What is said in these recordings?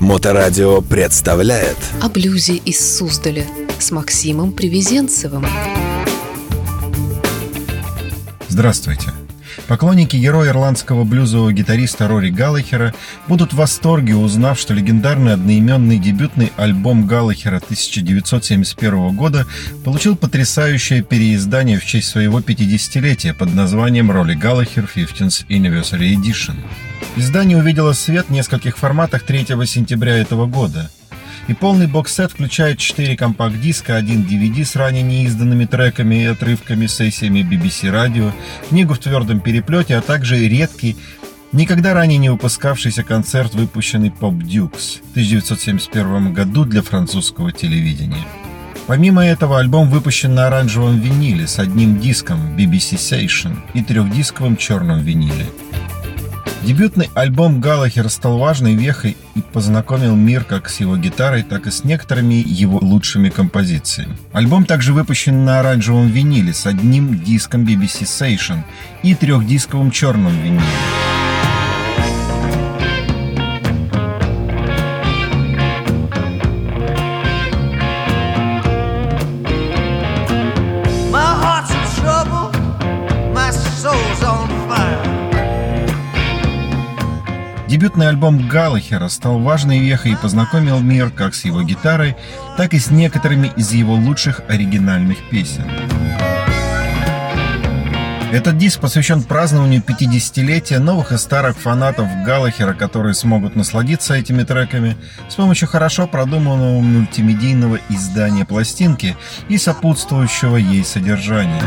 Моторадио представляет О блюзе из Суздаля с Максимом Привезенцевым. Здравствуйте. Поклонники героя ирландского блюзового гитариста Рори Галлахера будут в восторге, узнав, что легендарный одноименный дебютный альбом Галлахера 1971 года получил потрясающее переиздание в честь своего 50-летия под названием «Роли Галлахер 15th Anniversary Edition». Издание увидело свет в нескольких форматах 3 сентября этого года. И полный бокс-сет включает 4 компакт-диска, один DVD с ранее неизданными треками и отрывками сессиями BBC радио, книгу в твердом переплете, а также редкий, никогда ранее не выпускавшийся концерт, выпущенный Pop Dukes в 1971 году для французского телевидения. Помимо этого, альбом выпущен на оранжевом виниле с одним диском BBC Station и трехдисковым черным виниле. Дебютный альбом Галлахера стал важной вехой и познакомил мир как с его гитарой, так и с некоторыми его лучшими композициями. Альбом также выпущен на оранжевом виниле с одним диском BBC Station и трехдисковым черным виниле. Дебютный альбом Галлахера стал важной вехой и познакомил мир как с его гитарой, так и с некоторыми из его лучших оригинальных песен. Этот диск посвящен празднованию 50-летия новых и старых фанатов Галлахера, которые смогут насладиться этими треками с помощью хорошо продуманного мультимедийного издания пластинки и сопутствующего ей содержания.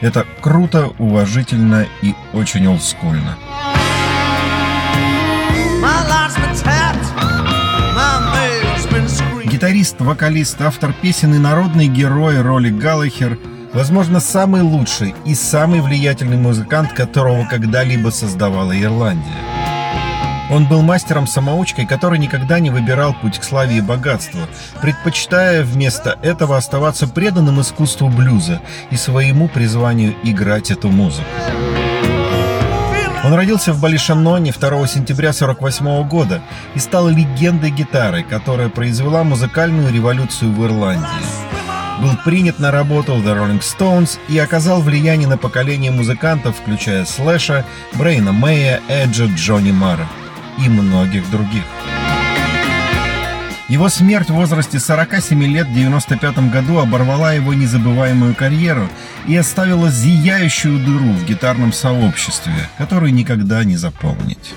Это круто, уважительно и очень олдскульно. Гитарист, вокалист, автор песен и народный герой роли Галлахер – возможно, самый лучший и самый влиятельный музыкант, которого когда-либо создавала Ирландия. Он был мастером-самоучкой, который никогда не выбирал путь к славе и богатству, предпочитая вместо этого оставаться преданным искусству блюза и своему призванию играть эту музыку. Он родился в Балишаноне 2 сентября 1948 года и стал легендой гитары, которая произвела музыкальную революцию в Ирландии. Был принят на работу в The Rolling Stones и оказал влияние на поколение музыкантов, включая Слэша, Брейна Мэя, Эджа, Джонни Мара и многих других. Его смерть в возрасте 47 лет в 1995 году оборвала его незабываемую карьеру и оставила зияющую дыру в гитарном сообществе, которую никогда не заполнить.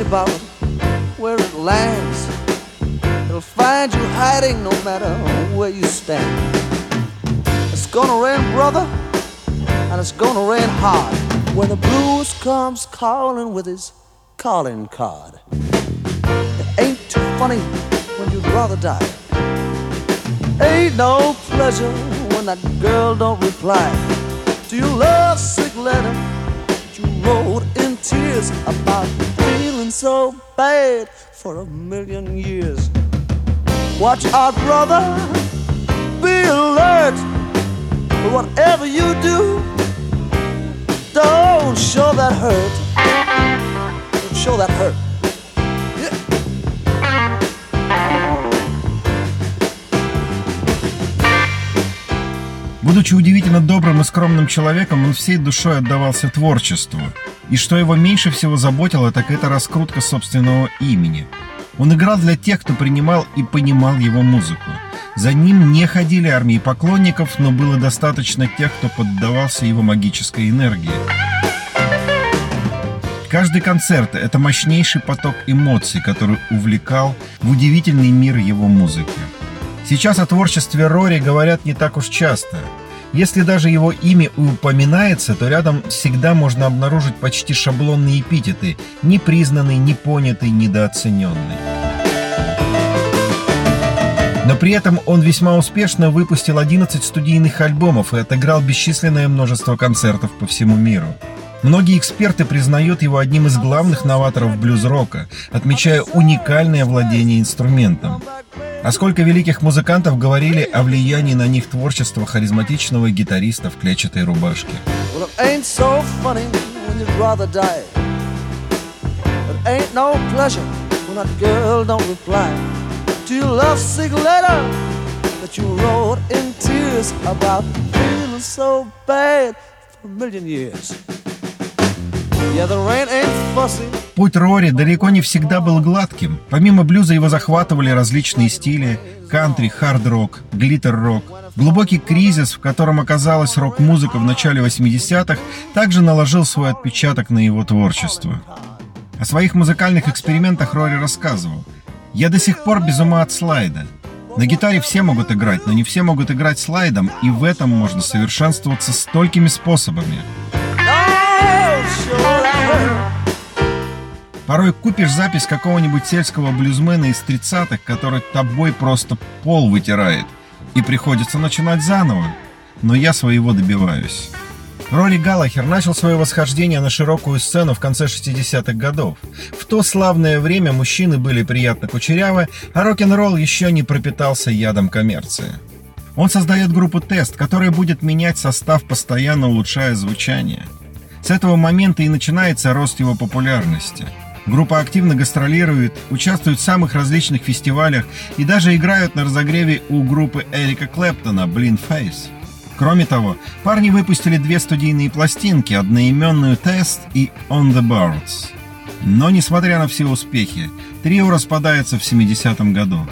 About where it lands. It'll find you hiding no matter where you stand. It's gonna rain, brother, and it's gonna rain hard when the blues comes calling with his calling card. It ain't too funny when you'd rather die. Ain't no pleasure when that girl don't reply to your love sick letter you wrote in tears about feeling so bad for a million years. Watch out, brother, be alert. Whatever you do, don't show that hurt. Don't show that hurt. Будучи удивительно добрым и скромным человеком, он всей душой отдавался творчеству. И что его меньше всего заботило, так это раскрутка собственного имени. Он играл для тех, кто принимал и понимал его музыку. За ним не ходили армии поклонников, но было достаточно тех, кто поддавался его магической энергии. Каждый концерт – это мощнейший поток эмоций, который увлекал в удивительный мир его музыки. Сейчас о творчестве Рори говорят не так уж часто. Если даже его имя упоминается, то рядом всегда можно обнаружить почти шаблонные эпитеты «непризнанный», «непонятый», «недооцененный». Но при этом он весьма успешно выпустил 11 студийных альбомов и отыграл бесчисленное множество концертов по всему миру. Многие эксперты признают его одним из главных новаторов блюз-рока, отмечая уникальное владение инструментом. А сколько великих музыкантов говорили о влиянии на них творчества харизматичного гитариста в клетчатой рубашке. that Путь Рори далеко не всегда был гладким. Помимо блюза его захватывали различные стили – кантри, хард-рок, глиттер-рок. Глубокий кризис, в котором оказалась рок-музыка в начале 80-х, также наложил свой отпечаток на его творчество. О своих музыкальных экспериментах Рори рассказывал. «Я до сих пор без ума от слайда. На гитаре все могут играть, но не все могут играть слайдом, и в этом можно совершенствоваться столькими способами». Порой купишь запись какого-нибудь сельского блюзмена из 30-х, который тобой просто пол вытирает, и приходится начинать заново. Но я своего добиваюсь. Рори Галлахер начал свое восхождение на широкую сцену в конце 60-х годов. В то славное время мужчины были приятно кучерявы, а рок-н-ролл еще не пропитался ядом коммерции. Он создает группу «Тест», которая будет менять состав, постоянно улучшая звучание. С этого момента и начинается рост его популярности – Группа активно гастролирует, участвует в самых различных фестивалях и даже играют на разогреве у группы Эрика Клэптона «Blind Face». Кроме того, парни выпустили две студийные пластинки, одноименную «Тест» и «On the Boards». Но, несмотря на все успехи, трио распадается в 70-м году.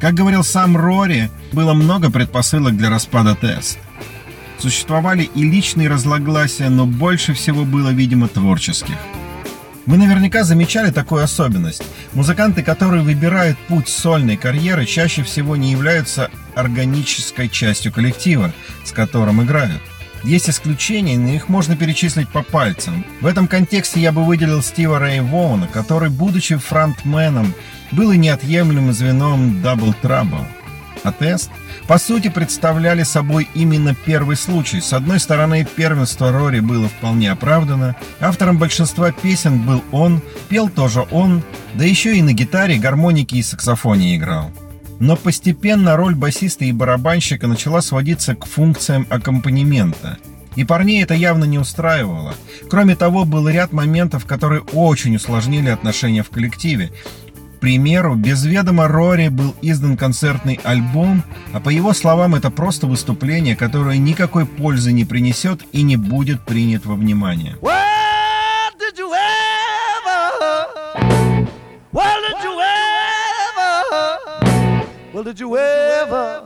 Как говорил сам Рори, было много предпосылок для распада «Тест». Существовали и личные разногласия, но больше всего было, видимо, творческих – вы наверняка замечали такую особенность. Музыканты, которые выбирают путь сольной карьеры, чаще всего не являются органической частью коллектива, с которым играют. Есть исключения, но их можно перечислить по пальцам. В этом контексте я бы выделил Стива Рэй Воуна, который, будучи фронтменом, был и неотъемлемым звеном Double Trouble. А тест – по сути представляли собой именно первый случай. С одной стороны, первенство Рори было вполне оправдано, автором большинства песен был он, пел тоже он, да еще и на гитаре, гармонике и саксофоне играл. Но постепенно роль басиста и барабанщика начала сводиться к функциям аккомпанемента. И парней это явно не устраивало. Кроме того, был ряд моментов, которые очень усложнили отношения в коллективе примеру, без ведома Рори был издан концертный альбом, а по его словам это просто выступление, которое никакой пользы не принесет и не будет принят во внимание. Well, did you ever?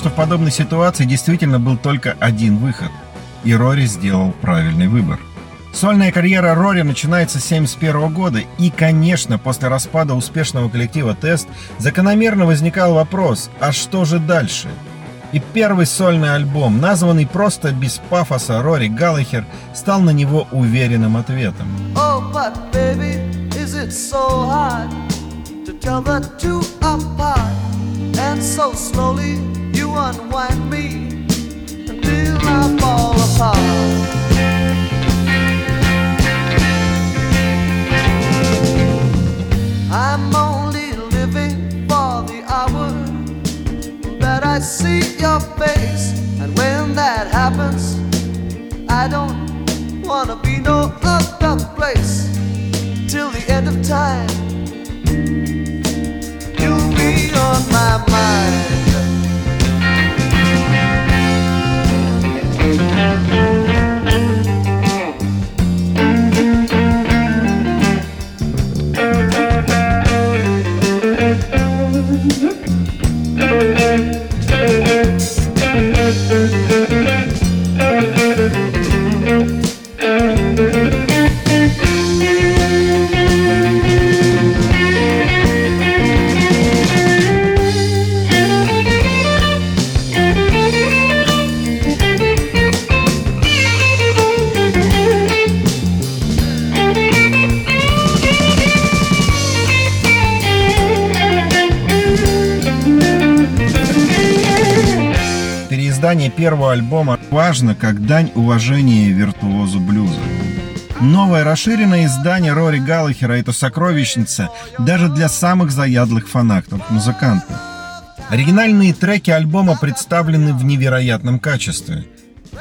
Что в подобной ситуации действительно был только один выход. И Рори сделал правильный выбор. Сольная карьера Рори начинается с 1971 года, и, конечно, после распада успешного коллектива «Тест» закономерно возникал вопрос, а что же дальше? И первый сольный альбом, названный просто без пафоса Рори Галлахер, стал на него уверенным ответом. Oh, you unwind me until I fall apart. I'm only living for the hour that I see your face. And when that happens, I don't wanna be no other place till the end of time. You'll be on my mind. Thank you. Переиздание первого альбома важно как дань уважения виртуозу блюза. Новое расширенное издание Рори Галлахера – это сокровищница даже для самых заядлых фанатов музыканта. Оригинальные треки альбома представлены в невероятном качестве.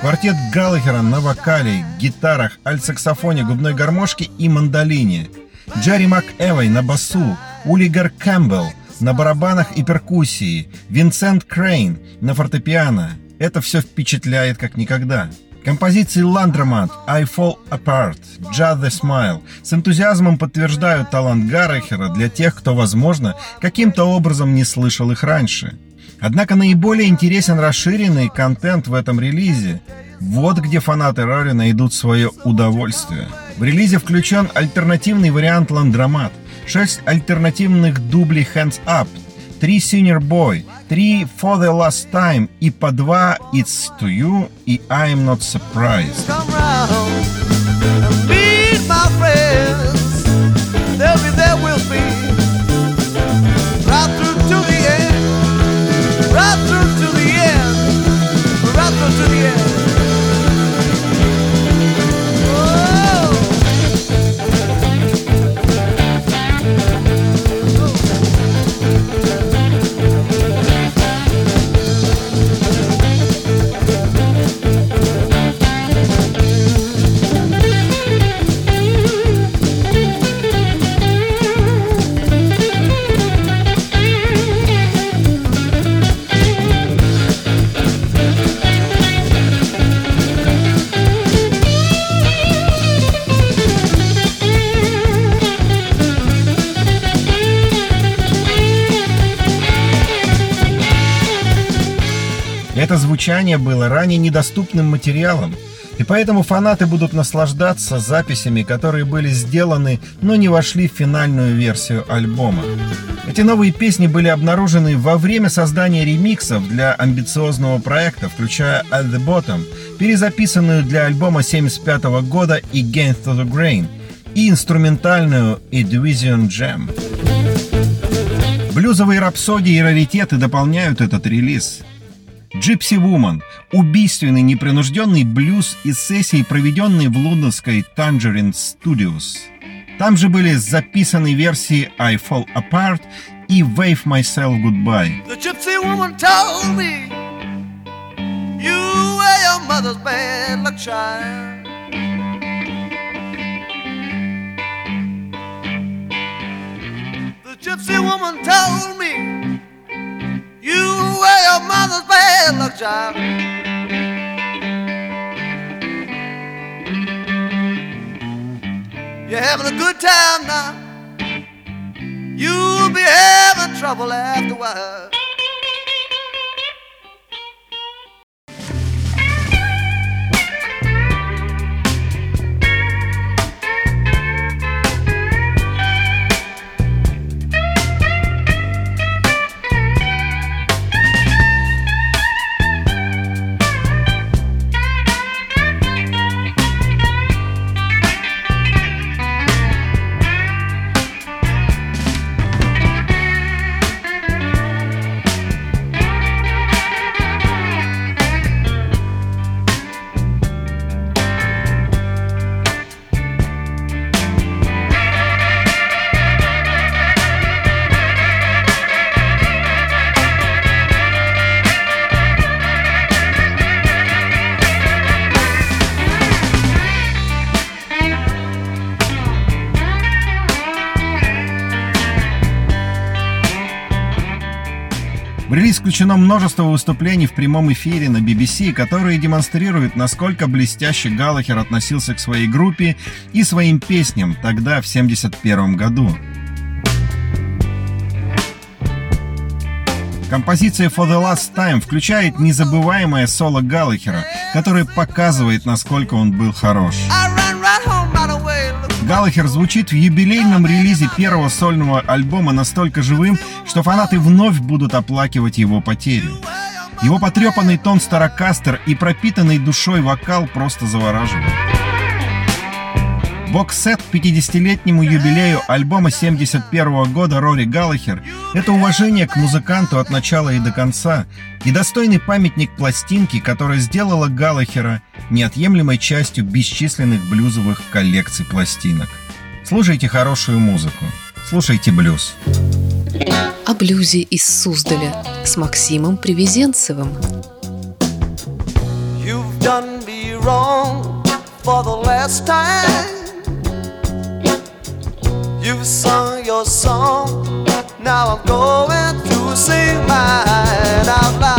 Квартет Галлахера на вокале, гитарах, альт-саксофоне, губной гармошке и мандолине. Джерри МакЭвой на басу, Улигар Кэмпбелл на барабанах и перкуссии, Винсент Крейн на фортепиано. Это все впечатляет как никогда. Композиции Ландромат, I Fall Apart, Just the Smile с энтузиазмом подтверждают талант Гаррехера для тех, кто, возможно, каким-то образом не слышал их раньше. Однако наиболее интересен расширенный контент в этом релизе. Вот где фанаты Рори найдут свое удовольствие. В релизе включен альтернативный вариант Ландромат, 6 альтернативных дублей Hands Up, 3 Senior Boy, 3 For the Last Time и по 2 It's To You и I'm Not Surprised. come round meet my friends. Звучание было ранее недоступным материалом, и поэтому фанаты будут наслаждаться записями, которые были сделаны, но не вошли в финальную версию альбома. Эти новые песни были обнаружены во время создания ремиксов для амбициозного проекта, включая «At the Bottom», перезаписанную для альбома 1975 года и «Against the Grain», и инструментальную «A Division Jam». Блюзовые рапсодии и раритеты дополняют этот релиз. Gypsy Woman – убийственный непринужденный блюз из сессий, проведенной в лондонской Tangerine Studios. Там же были записаны версии I Fall Apart и Wave Myself Goodbye. The gypsy woman told me you were your mother's bad luck child. The gypsy woman told me job. You're having a good time now. You'll be having trouble after a while. Исключено множество выступлений в прямом эфире на BBC, которые демонстрируют, насколько блестяще Галлахер относился к своей группе и своим песням тогда, в 1971 году. Композиция For the Last Time включает незабываемое соло Галлахера, которое показывает, насколько он был хорош. Галлахер звучит в юбилейном релизе первого сольного альбома настолько живым, что фанаты вновь будут оплакивать его потерю. Его потрепанный тон старокастер и пропитанный душой вокал просто завораживают. Бокс-сет к 50-летнему юбилею альбома 71 года Рори Галлахер — это уважение к музыканту от начала и до конца и достойный памятник пластинки, которая сделала Галлахера неотъемлемой частью бесчисленных блюзовых коллекций пластинок. Слушайте хорошую музыку, слушайте блюз. О блюзе из Суздаля с Максимом Привезенцевым. You've done me wrong for the last time. You've sung your song, now I'm going to sing mine out loud.